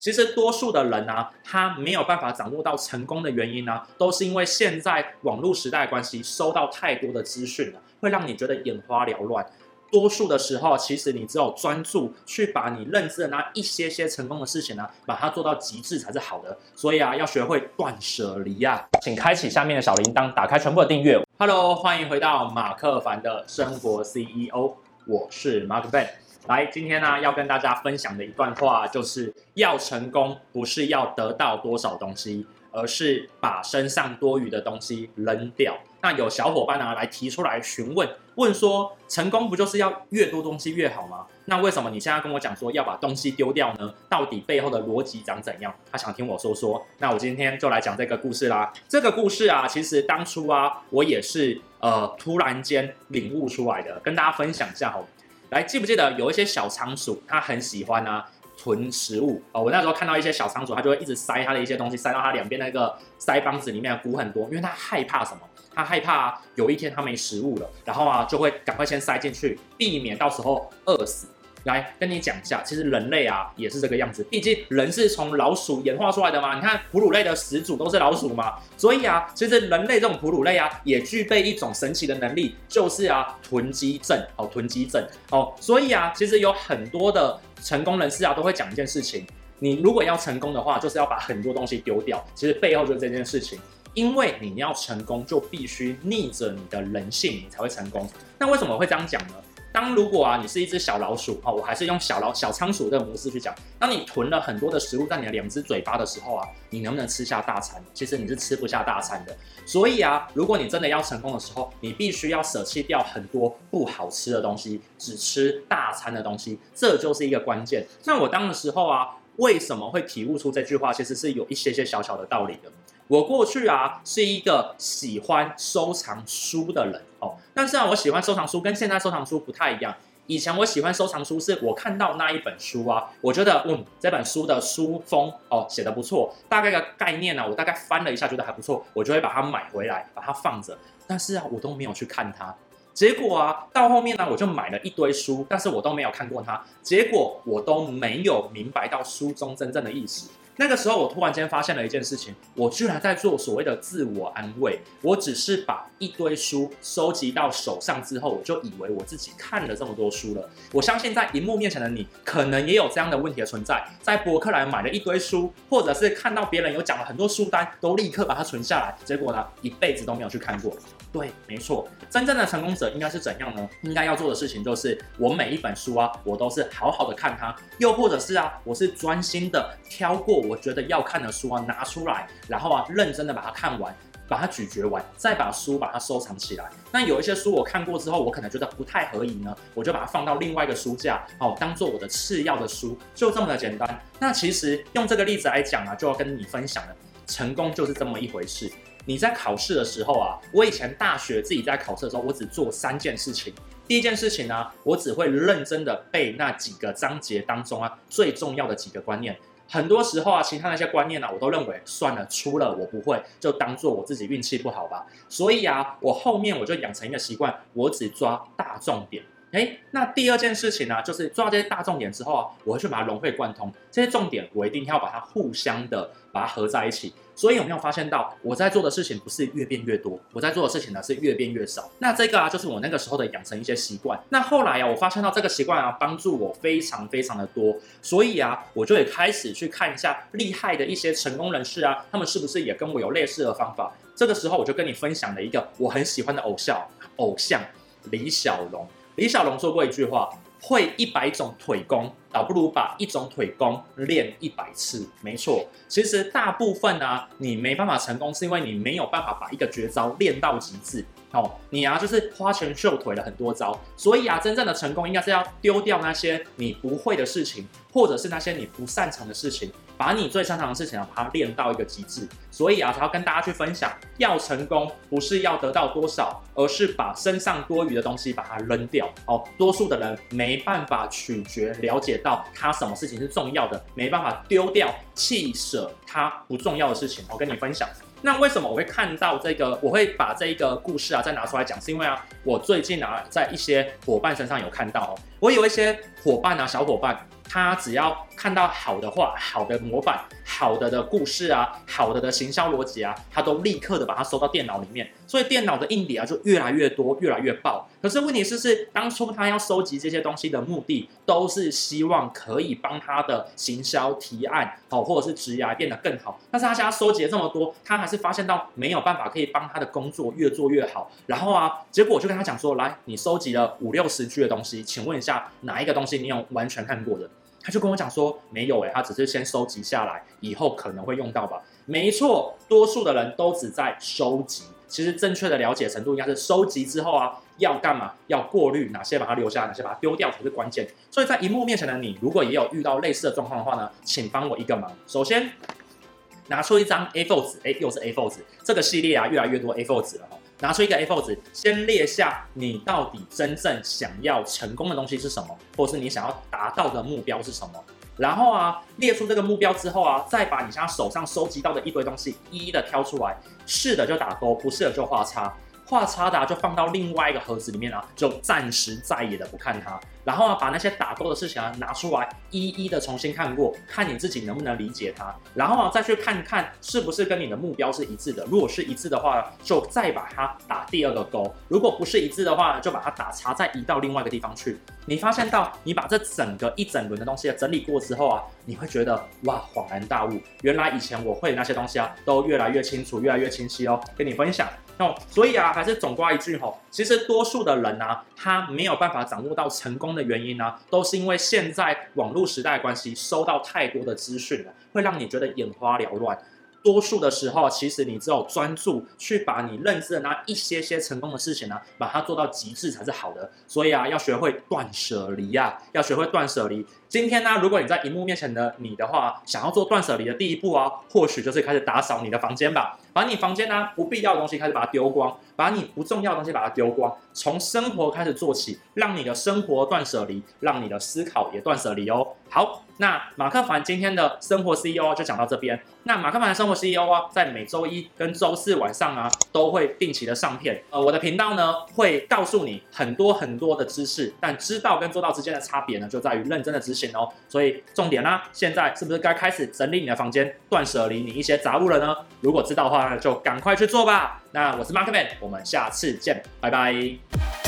其实多数的人啊，他没有办法掌握到成功的原因呢、都是因为现在网络时代的关系，收到太多的资讯了，会让你觉得眼花缭乱。多数的时候，其实你只有专注去把你认知的那一些些成功的事情呢、把它做到极致才是好的。所以啊，要学会断舍离呀。请开启下面的小铃铛，打开全部的订阅。Hello，欢迎回到马克凡的生活 CEO，我是 Mark Ben。来，今天呢要跟大家分享的一段话，就是要成功，不是要得到多少东西。而是把身上多余的东西扔掉。那有小伙伴呢来提出来询问，问说成功不就是要越多东西越好吗？那为什么你现在跟我讲说要把东西丢掉呢？到底背后的逻辑长怎样？他想听我说说。那我今天就来讲这个故事啦。这个故事啊，其实当初啊，我也是呃突然间领悟出来的，跟大家分享一下哦。来，记不记得有一些小仓鼠，它很喜欢啊。囤食物哦，我那时候看到一些小仓鼠，它就会一直塞它的一些东西，塞到它两边那个腮帮子里面，鼓很多，因为它害怕什么？它害怕有一天它没食物了，然后啊就会赶快先塞进去，避免到时候饿死。来跟你讲一下，其实人类啊也是这个样子，毕竟人是从老鼠演化出来的嘛。你看哺乳类的始祖都是老鼠嘛，所以啊，其实人类这种哺乳类啊也具备一种神奇的能力，就是啊囤积症哦，囤积症哦。所以啊，其实有很多的成功人士啊都会讲一件事情，你如果要成功的话，就是要把很多东西丢掉。其实背后就是这件事情，因为你要成功就必须逆着你的人性，你才会成功。那为什么会这样讲呢？当如果啊，你是一只小老鼠哦，我还是用小老小仓鼠这个模式去讲。当你囤了很多的食物在你的两只嘴巴的时候啊，你能不能吃下大餐？其实你是吃不下大餐的。所以啊，如果你真的要成功的时候，你必须要舍弃掉很多不好吃的东西，只吃大餐的东西，这就是一个关键。那我当的时候啊，为什么会体悟出这句话？其实是有一些些小小的道理的。我过去啊是一个喜欢收藏书的人哦，但是啊，我喜欢收藏书跟现在收藏书不太一样。以前我喜欢收藏书，是我看到那一本书啊，我觉得嗯，这本书的书封哦写的不错，大概个概念呢，我大概翻了一下，觉得还不错，我就会把它买回来，把它放着。但是啊，我都没有去看它。结果啊，到后面呢，我就买了一堆书，但是我都没有看过它。结果我都没有明白到书中真正的意思。那个时候，我突然间发现了一件事情，我居然在做所谓的自我安慰。我只是把一堆书收集到手上之后，我就以为我自己看了这么多书了。我相信在荧幕面前的你，可能也有这样的问题的存在。在博客来买了一堆书，或者是看到别人有讲了很多书单，都立刻把它存下来，结果呢，一辈子都没有去看过。对，没错，真正的成功者应该是怎样呢？应该要做的事情就是，我每一本书啊，我都是好好的看它，又或者是啊，我是专心的挑过我觉得要看的书啊，拿出来，然后啊，认真的把它看完，把它咀嚼完，再把书把它收藏起来。那有一些书我看过之后，我可能觉得不太合宜呢，我就把它放到另外一个书架，哦，当做我的次要的书，就这么的简单。那其实用这个例子来讲啊，就要跟你分享了，成功就是这么一回事。你在考试的时候啊，我以前大学自己在考试的时候，我只做三件事情。第一件事情呢，我只会认真的背那几个章节当中啊最重要的几个观念。很多时候啊，其他那些观念呢，我都认为算了，出了我不会，就当做我自己运气不好吧。所以啊，我后面我就养成一个习惯，我只抓大重点。诶，那第二件事情呢，就是抓这些大重点之后啊，我会去把它融会贯通。这些重点我一定要把它互相的把它合在一起。所以有没有发现到我在做的事情不是越变越多，我在做的事情呢是越变越少。那这个啊，就是我那个时候的养成一些习惯。那后来啊，我发现到这个习惯啊，帮助我非常非常的多。所以啊，我就也开始去看一下厉害的一些成功人士啊，他们是不是也跟我有类似的方法？这个时候我就跟你分享了一个我很喜欢的偶像，偶像李小龙。李小龙说过一句话。会一百种腿功，倒不如把一种腿功练一百次。没错，其实大部分啊，你没办法成功，是因为你没有办法把一个绝招练到极致。哦，你啊，就是花拳绣腿了很多招，所以啊，真正的成功应该是要丢掉那些你不会的事情，或者是那些你不擅长的事情，把你最擅长的事情啊，把它练到一个极致。所以啊，才要跟大家去分享，要成功不是要得到多少，而是把身上多余的东西把它扔掉。哦，多数的人没办法取决了解到他什么事情是重要的，没办法丢掉弃舍他不重要的事情。我跟你分享。那为什么我会看到这个？我会把这个故事啊再拿出来讲，是因为啊，我最近啊在一些伙伴身上有看到哦，我有一些伙伴啊，小伙伴。他只要看到好的话、好的模板、好的的故事啊、好的的行销逻辑啊，他都立刻的把它收到电脑里面，所以电脑的硬碟啊就越来越多、越来越爆。可是问题是，是当初他要收集这些东西的目的，都是希望可以帮他的行销提案好，或者是职涯变得更好。但是他现在收集了这么多，他还是发现到没有办法可以帮他的工作越做越好。然后啊，结果我就跟他讲说：来，你收集了五六十句的东西，请问一下哪一个东西你有完全看过的？他就跟我讲说，没有诶，他只是先收集下来，以后可能会用到吧。没错，多数的人都只在收集。其实正确的了解程度应该是收集之后啊，要干嘛？要过滤哪些把它留下，哪些把它丢掉才是关键。所以在荧幕面前的你，如果也有遇到类似的状况的话呢，请帮我一个忙。首先拿出一张 A4 纸，哎，又是 A4 纸，这个系列啊，越来越多 A4 纸了哈。拿出一个 A4 纸，先列下你到底真正想要成功的东西是什么，或是你想要达到的目标是什么。然后啊，列出这个目标之后啊，再把你现在手上收集到的一堆东西一一的挑出来，是的就打勾，不是的就画叉。画叉的啊，就放到另外一个盒子里面啊，就暂时再也的不看它。然后啊，把那些打勾的事情啊拿出来，一一的重新看过，看你自己能不能理解它。然后啊，再去看看是不是跟你的目标是一致的。如果是一致的话，就再把它打第二个勾。如果不是一致的话，就把它打叉，再移到另外一个地方去。你发现到你把这整个一整轮的东西整理过之后啊，你会觉得哇，恍然大悟，原来以前我会的那些东西啊，都越来越清楚，越来越清晰哦。跟你分享。哦，所以啊，还是总括一句吼，其实多数的人啊，他没有办法掌握到成功的原因呢、都是因为现在网络时代的关系，收到太多的资讯了，会让你觉得眼花缭乱。多数的时候，其实你只有专注去把你认知的那一些些成功的事情呢、把它做到极致才是好的。所以啊，要学会断舍离呀，要学会断舍离。今天呢，如果你在荧幕面前的你的话，想要做断舍离的第一步啊，或许就是开始打扫你的房间吧，把你房间呢不必要的东西开始把它丢光，把你不重要的东西把它丢光，从生活开始做起，让你的生活断舍离，让你的思考也断舍离哦。好，那马克凡今天的生活 CEO 就讲到这边。那马克凡的生活 CEO 啊，在每周一跟周四晚上啊，都会定期的上片。呃，我的频道呢会告诉你很多很多的知识，但知道跟做到之间的差别呢，就在于认真的执行。哦，所以重点啦，现在是不是该开始整理你的房间，断舍离你一些杂物了呢？如果知道的话，那就赶快去做吧。那我是 Markman，我们下次见，拜拜。